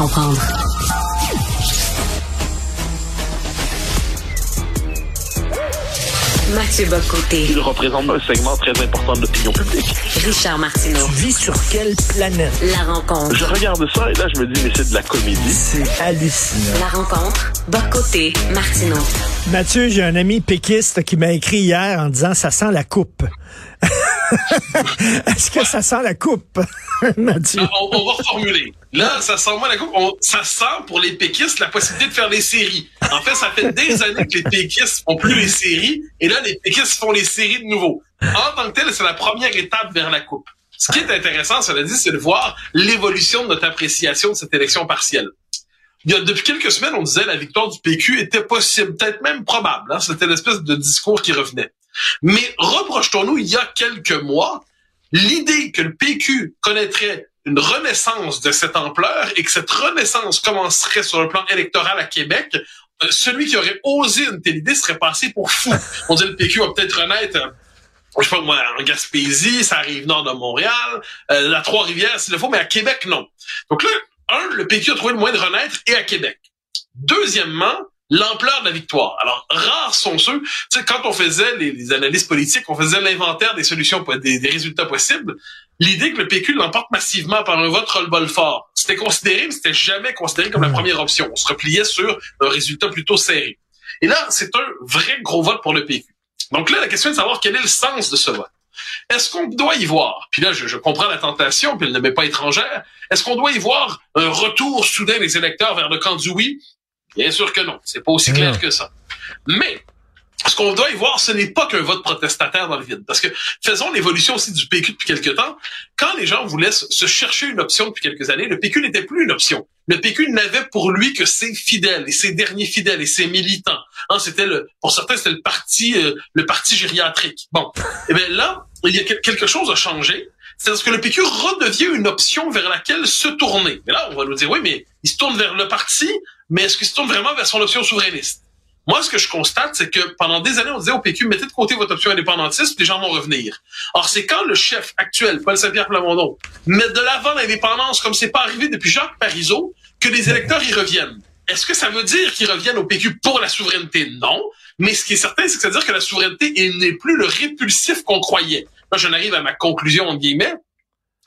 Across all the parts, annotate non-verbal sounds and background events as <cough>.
Comprendre. Mathieu Bocoté, Il représente un segment très important de l'opinion publique. Richard Martineau. vis sur quelle planète? La rencontre. Je regarde ça et là, je me dis, mais c'est de la comédie. C'est hallucinant. La rencontre. Bocoté, Martineau. Mathieu, j'ai un ami péquiste qui m'a écrit hier en disant ça sent la coupe. <laughs> Est-ce que ça sent la coupe, <laughs> Mathieu? on, on va reformuler. Là, ça sent moins la coupe. On- ça sent pour les péquistes la possibilité de faire des séries. En fait, ça fait des <laughs> années que les péquistes font plus les séries, et là, les péquistes font les séries de nouveau. En tant que tel, c'est la première étape vers la coupe. Ce qui est intéressant, cela dit, c'est de voir l'évolution de notre appréciation de cette élection partielle. Il y a, depuis quelques semaines, on disait la victoire du PQ était possible, peut-être même probable. Hein? C'était l'espèce de discours qui revenait. Mais reproche-t-nous il y a quelques mois l'idée que le PQ connaîtrait une renaissance de cette ampleur et que cette renaissance commencerait sur le plan électoral à Québec, euh, celui qui aurait osé une telle idée serait passé pour fou. <laughs> On dit le PQ va peut-être renaître, euh, je sais pas moi, en Gaspésie, ça arrive nord de Montréal, euh, la Trois-Rivières s'il le faut, mais à Québec, non. Donc là, un, le PQ a trouvé le moyen de renaître et à Québec. Deuxièmement, l'ampleur de la victoire. Alors, rares sont ceux, tu sais, quand on faisait les, les analyses politiques, on faisait l'inventaire des solutions, des, des résultats possibles, l'idée que le PQ l'emporte massivement par un vote roll-ball fort, c'était considéré, mais c'était jamais considéré comme la première option. On se repliait sur un résultat plutôt serré. Et là, c'est un vrai gros vote pour le PQ. Donc là, la question est de savoir quel est le sens de ce vote. Est-ce qu'on doit y voir, puis là je, je comprends la tentation, puis elle ne m'est pas étrangère, est-ce qu'on doit y voir un retour soudain des électeurs vers le camp du oui? Bien sûr que non, c'est pas aussi clair que ça. Mais ce qu'on doit y voir, ce n'est pas qu'un vote protestataire dans le vide. Parce que faisons l'évolution aussi du PQ depuis quelque temps. Quand les gens voulaient se se chercher une option depuis quelques années, le PQ n'était plus une option. Le PQ n'avait pour lui que ses fidèles et ses derniers fidèles et ses militants. Hein, c'était le, pour certains, c'était le parti, euh, le parti gériatrique. Bon, et bien là, il y a quel- quelque chose a changé. C'est-à-dire que le PQ redevient une option vers laquelle se tourner. Mais là, on va nous dire, oui, mais il se tourne vers le parti, mais est-ce qu'il se tourne vraiment vers son option souverainiste? Moi, ce que je constate, c'est que pendant des années, on disait au PQ, mettez de côté votre option indépendantiste, les gens vont revenir. Or, c'est quand le chef actuel, Paul Saint-Pierre Plamondon, met de l'avant l'indépendance comme c'est pas arrivé depuis Jacques Parizeau, que les électeurs y reviennent. Est-ce que ça veut dire qu'ils reviennent au PQ pour la souveraineté? Non. Mais ce qui est certain, c'est que ça veut dire que la souveraineté n'est plus le répulsif qu'on croyait. Là, j'en arrive à ma conclusion, entre guillemets.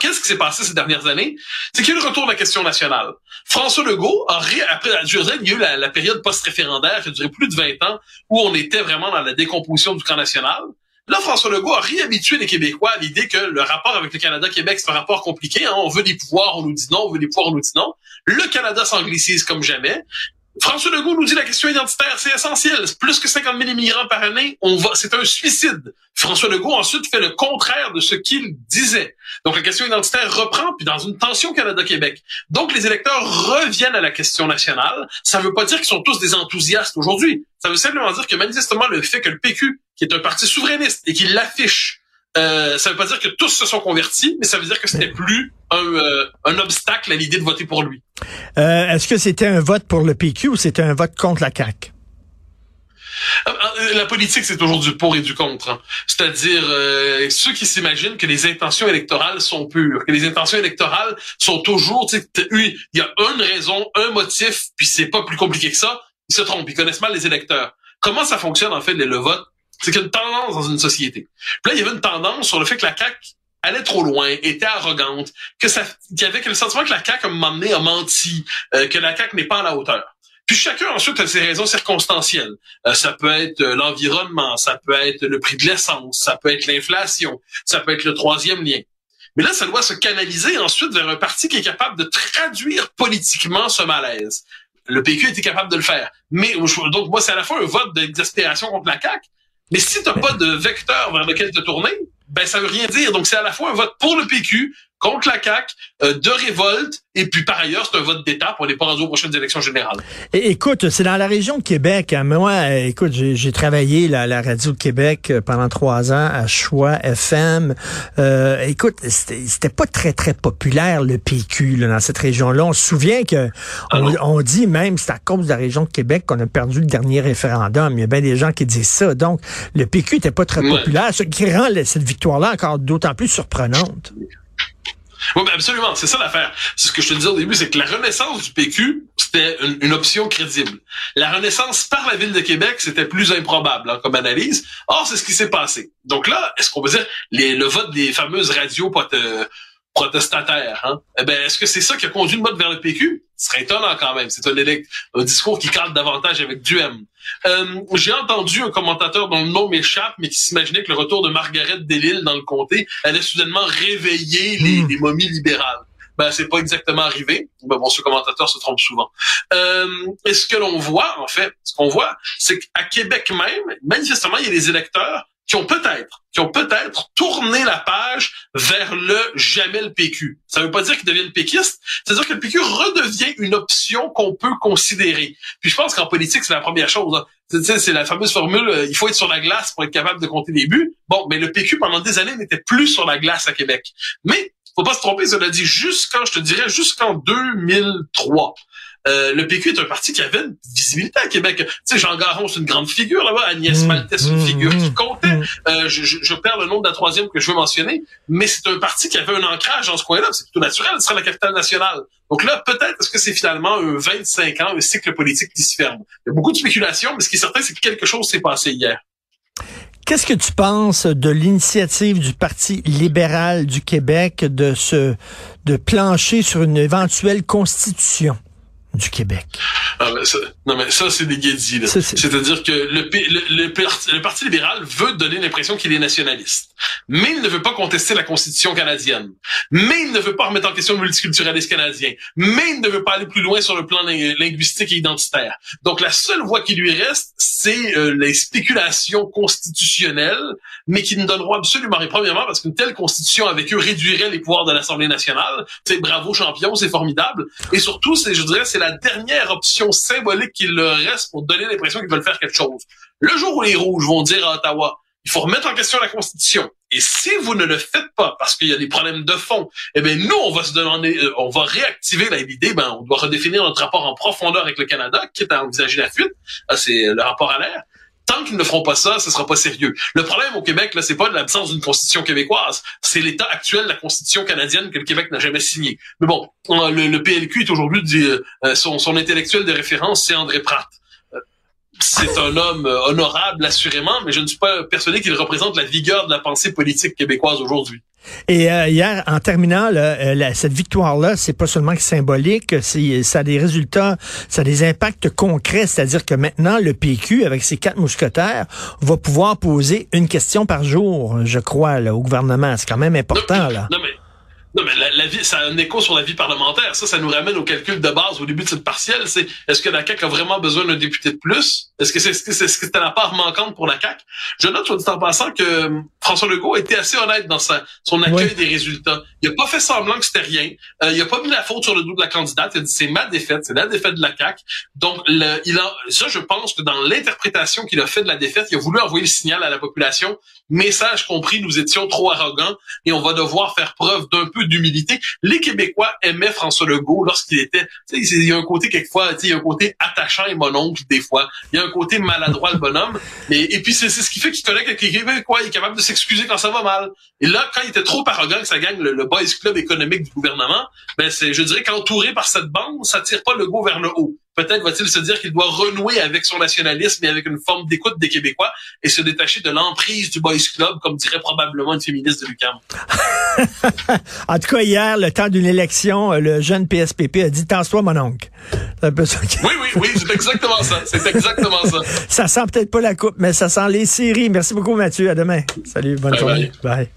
Qu'est-ce qui s'est passé ces dernières années? C'est qu'il y a eu le retour de la question nationale. François Legault a ré- après, je dirais, il y a eu la, la période post-référendaire qui a duré plus de 20 ans où on était vraiment dans la décomposition du camp national. Là, François Legault a réhabitué les Québécois à l'idée que le rapport avec le Canada-Québec, c'est un rapport compliqué. Hein? On veut des pouvoirs, on nous dit non. On veut des pouvoirs, on nous dit non. Le Canada s'anglicise comme jamais. François Legault nous dit la question identitaire, c'est essentiel. Plus que 50 000 immigrants par année, on va, c'est un suicide. François Legault ensuite fait le contraire de ce qu'il disait. Donc la question identitaire reprend, puis dans une tension Canada-Québec. Donc les électeurs reviennent à la question nationale. Ça ne veut pas dire qu'ils sont tous des enthousiastes aujourd'hui. Ça veut simplement dire que manifestement le fait que le PQ, qui est un parti souverainiste et qui l'affiche, euh, ça veut pas dire que tous se sont convertis, mais ça veut dire que c'était plus un, euh, un obstacle à l'idée de voter pour lui. Euh, Est-ce que c'était un vote pour le PQ ou c'était un vote contre la CAQ? Euh, euh, La politique, c'est toujours du pour et du contre. hein. C'est-à-dire euh, ceux qui s'imaginent que les intentions électorales sont pures, que les intentions électorales sont toujours, il y a une raison, un motif, puis c'est pas plus compliqué que ça. Ils se trompent, ils connaissent mal les électeurs. Comment ça fonctionne en fait le vote C'est qu'il y a une tendance dans une société. Puis là, il y avait une tendance sur le fait que la CAQ allait trop loin, était arrogante, que ça, qu'il y avait que le sentiment que la CAQ a donné a menti, euh, que la CAQ n'est pas à la hauteur. Puis chacun ensuite a ses raisons circonstancielles. Euh, ça peut être euh, l'environnement, ça peut être le prix de l'essence, ça peut être l'inflation, ça peut être le troisième lien. Mais là, ça doit se canaliser ensuite vers un parti qui est capable de traduire politiquement ce malaise. Le PQ était capable de le faire. Mais donc moi, c'est à la fois un vote d'exaspération contre la CAQ, mais si tu n'as pas de vecteur vers lequel te tourner, ben ça veut rien dire. Donc c'est à la fois un vote pour le PQ, contre la CAQ, euh, de révolte, et puis par ailleurs, c'est un vote d'État pour les pas aux prochaines élections générales. écoute, c'est dans la région de Québec. Hein. Moi, euh, écoute, j'ai travaillé à la radio de Québec euh, pendant trois ans à Choix FM. Euh, écoute, c'était pas très, très populaire, le PQ, là, dans cette région-là. On se souvient que ah on, dit même c'est à cause de la région de Québec qu'on a perdu le dernier référendum. Il y a bien des gens qui disent ça. Donc, le PQ était pas très populaire, ce qui rend cette victoire-là encore d'autant plus surprenante. Oui, ben absolument, c'est ça l'affaire. C'est ce que je te disais au début, c'est que la renaissance du PQ, c'était une, option crédible. La renaissance par la ville de Québec, c'était plus improbable hein, comme analyse. Or, c'est ce qui s'est passé. Donc là, est-ce qu'on peut dire le vote des fameuses radios protestataires, hein? Eh ben, est-ce que c'est ça qui a conduit le vote vers le PQ? Ce serait étonnant quand même. C'est un, un, discours qui cadre davantage avec Duhem. Euh, J'ai entendu un commentateur dont le nom m'échappe, mais qui s'imaginait que le retour de Margaret Delille dans le comté allait soudainement réveiller les, hmm. les momies libérales. Ben, c'est pas exactement arrivé. Ben, bon, ce commentateur se trompe souvent. Euh, et ce que l'on voit, en fait, ce qu'on voit, c'est qu'à Québec même, manifestement, il y a des électeurs qui ont peut-être, qui ont peut-être tourné la page vers le jamais le PQ. Ça veut pas dire qu'ils deviennent péquistes, c'est-à-dire que le PQ redevient une option qu'on peut considérer. Puis je pense qu'en politique, c'est la première chose. Hein. C'est la fameuse formule, euh, il faut être sur la glace pour être capable de compter les buts. Bon, mais le PQ, pendant des années, n'était plus sur la glace à Québec. Mais faut pas se tromper, cela dit jusqu'en, je te dirais, jusqu'en 2003. Euh, le PQ est un parti qui avait une visibilité à Québec. Tu sais, Jean Garon, c'est une grande figure là-bas. Agnès mmh, Maltais, c'est une mmh, figure qui mmh, comptait. Euh, je, je, perds le nom de la troisième que je veux mentionner, mais c'est un parti qui avait un ancrage dans ce coin-là. C'est plutôt naturel, ce sera la capitale nationale. Donc là, peut-être est-ce que c'est finalement un 25 ans, un cycle politique qui se ferme? Il y a beaucoup de spéculation, mais ce qui est certain, c'est que quelque chose s'est passé hier. Qu'est-ce que tu penses de l'initiative du Parti libéral du Québec de se de plancher sur une éventuelle constitution? Du Québec. Ah, ça, non, mais ça, c'est des guédis. C'est-à-dire que le, le, le, Parti libéral veut donner l'impression qu'il est nationaliste. Mais il ne veut pas contester la Constitution canadienne. Mais il ne veut pas remettre en question le multiculturalisme canadien. Mais il ne veut pas aller plus loin sur le plan linguistique et identitaire. Donc, la seule voie qui lui reste, c'est euh, les spéculations constitutionnelles, mais qui ne donneront absolument rien. Premièrement, parce qu'une telle constitution avec eux réduirait les pouvoirs de l'Assemblée nationale. C'est bravo champion, c'est formidable. Et surtout, c'est, je dirais, c'est la dernière option symbolique qu'il leur reste pour donner l'impression qu'ils veulent faire quelque chose. Le jour où les rouges vont dire à Ottawa, il faut remettre en question la Constitution. Et si vous ne le faites pas parce qu'il y a des problèmes de fond, eh bien nous on va se demander, euh, on va réactiver l'idée, ben on doit redéfinir notre rapport en profondeur avec le Canada, qui est à envisager la fuite. C'est le rapport à l'air tant qu'ils ne feront pas ça, ce sera pas sérieux. Le problème au Québec, là, c'est pas l'absence d'une constitution québécoise, c'est l'état actuel de la constitution canadienne que le Québec n'a jamais signée. Mais bon, le, PLQ est aujourd'hui euh, son, son intellectuel de référence, c'est André Pratt c'est un homme euh, honorable, assurément, mais je ne suis pas persuadé qu'il représente la vigueur de la pensée politique québécoise aujourd'hui. Et euh, hier, en terminant, euh, cette victoire-là, c'est pas seulement symbolique, c'est ça a des résultats, ça a des impacts concrets, c'est-à-dire que maintenant, le PQ, avec ses quatre mousquetaires, va pouvoir poser une question par jour, je crois, là, au gouvernement. C'est quand même important, là. Non, mais non, mais la, vie, ça a un écho sur la vie parlementaire. Ça, ça nous ramène au calcul de base au début de cette partielle. C'est est-ce que la CAQ a vraiment besoin d'un député de plus? Est-ce que c'est ce que c'était la part manquante pour la CAQ? Je note, soit dit en passant, que euh, François Legault a été assez honnête dans sa, son accueil des résultats. Il a pas fait semblant que c'était rien. Euh, il a pas mis la faute sur le dos de la candidate. Il a dit c'est ma défaite, c'est la défaite de la CAQ. Donc, le, il a, ça, je pense que dans l'interprétation qu'il a fait de la défaite, il a voulu envoyer le signal à la population. Message compris, nous étions trop arrogants et on va devoir faire preuve d'un peu d'humilité. Les Québécois aimaient François Legault lorsqu'il était, il y a un côté quelquefois, il y a un côté attachant et mononcle des fois. Il y a un côté maladroit le bonhomme. Et puis c'est ce qui fait qu'il connaît que les Québécois, il est capable de s'excuser quand ça va mal. Et là, quand il était trop arrogant que ça gagne le, boys club économique du gouvernement, ben c'est, je dirais qu'entouré par cette bande, ça tire pas le go vers le haut. Peut-être va-t-il se dire qu'il doit renouer avec son nationalisme et avec une forme d'écoute des Québécois et se détacher de l'emprise du Boys Club, comme dirait probablement une féministe de l'UQAM. <laughs> en tout cas, hier, le temps d'une élection, euh, le jeune PSPP a dit « Tasse-toi, mon oncle ». Oui, oui, oui, c'est exactement ça. C'est exactement ça. <laughs> ça sent peut-être pas la coupe, mais ça sent les séries. Merci beaucoup, Mathieu. À demain. Salut, bonne bye journée. bye. bye.